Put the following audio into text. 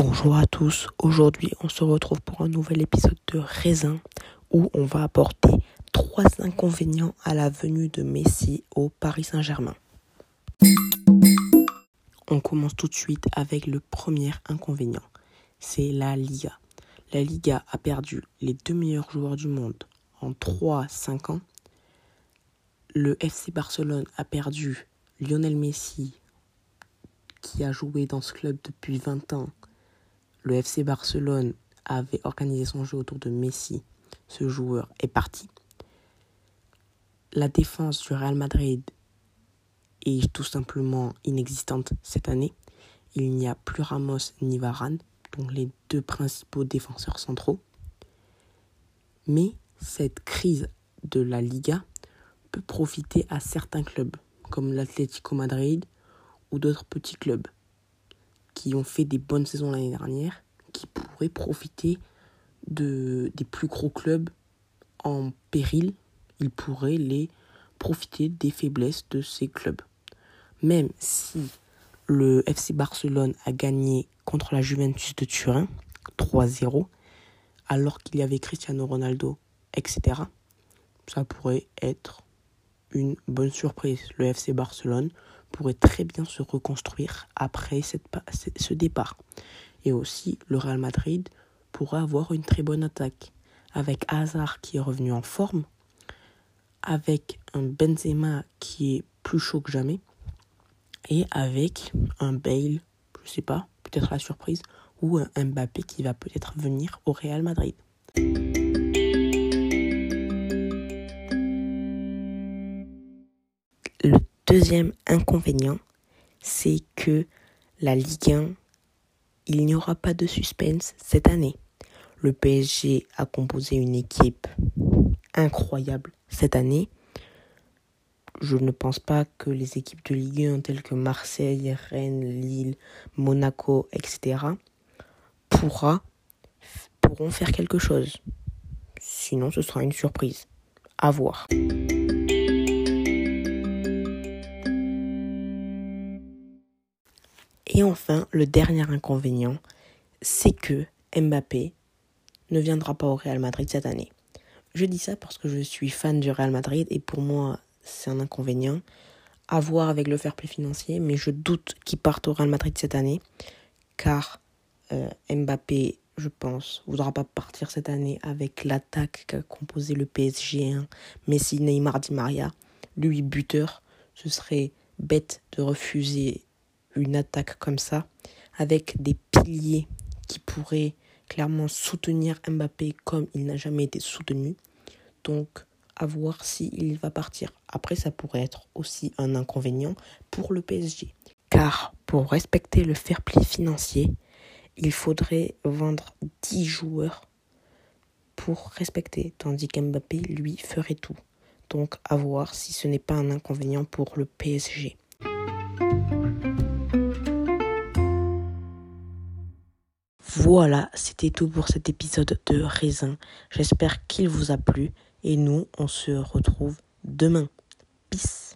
Bonjour à tous, aujourd'hui on se retrouve pour un nouvel épisode de Raisin où on va apporter trois inconvénients à la venue de Messi au Paris Saint-Germain. On commence tout de suite avec le premier inconvénient, c'est la Liga. La Liga a perdu les deux meilleurs joueurs du monde en 3-5 ans. Le FC Barcelone a perdu Lionel Messi qui a joué dans ce club depuis 20 ans. Le FC Barcelone avait organisé son jeu autour de Messi. Ce joueur est parti. La défense du Real Madrid est tout simplement inexistante cette année. Il n'y a plus Ramos ni Varane, donc les deux principaux défenseurs centraux. Mais cette crise de la Liga peut profiter à certains clubs, comme l'Atlético Madrid ou d'autres petits clubs qui ont fait des bonnes saisons l'année dernière, qui pourraient profiter de, des plus gros clubs en péril. Ils pourraient les profiter des faiblesses de ces clubs. Même si le FC Barcelone a gagné contre la Juventus de Turin 3-0, alors qu'il y avait Cristiano Ronaldo, etc., ça pourrait être une bonne surprise. Le FC Barcelone pourrait très bien se reconstruire après cette, ce départ. Et aussi, le Real Madrid pourrait avoir une très bonne attaque. Avec Hazard qui est revenu en forme, avec un Benzema qui est plus chaud que jamais, et avec un Bale, je sais pas, peut-être la surprise, ou un Mbappé qui va peut-être venir au Real Madrid. Deuxième inconvénient, c'est que la Ligue 1, il n'y aura pas de suspense cette année. Le PSG a composé une équipe incroyable cette année. Je ne pense pas que les équipes de Ligue 1 telles que Marseille, Rennes, Lille, Monaco, etc. pourront faire quelque chose. Sinon, ce sera une surprise. À voir. Et enfin, le dernier inconvénient, c'est que Mbappé ne viendra pas au Real Madrid cette année. Je dis ça parce que je suis fan du Real Madrid et pour moi, c'est un inconvénient à voir avec le fair play financier, mais je doute qu'il parte au Real Madrid cette année car euh, Mbappé, je pense, voudra pas partir cette année avec l'attaque qu'a composé le PSG, hein. Messi, Neymar, Di Maria, lui buteur, ce serait bête de refuser une attaque comme ça, avec des piliers qui pourraient clairement soutenir Mbappé comme il n'a jamais été soutenu. Donc, à voir s'il va partir. Après, ça pourrait être aussi un inconvénient pour le PSG. Car pour respecter le fair play financier, il faudrait vendre 10 joueurs pour respecter, tandis qu'Mbappé, lui, ferait tout. Donc, à voir si ce n'est pas un inconvénient pour le PSG. Voilà, c'était tout pour cet épisode de Raisin. J'espère qu'il vous a plu et nous, on se retrouve demain. Peace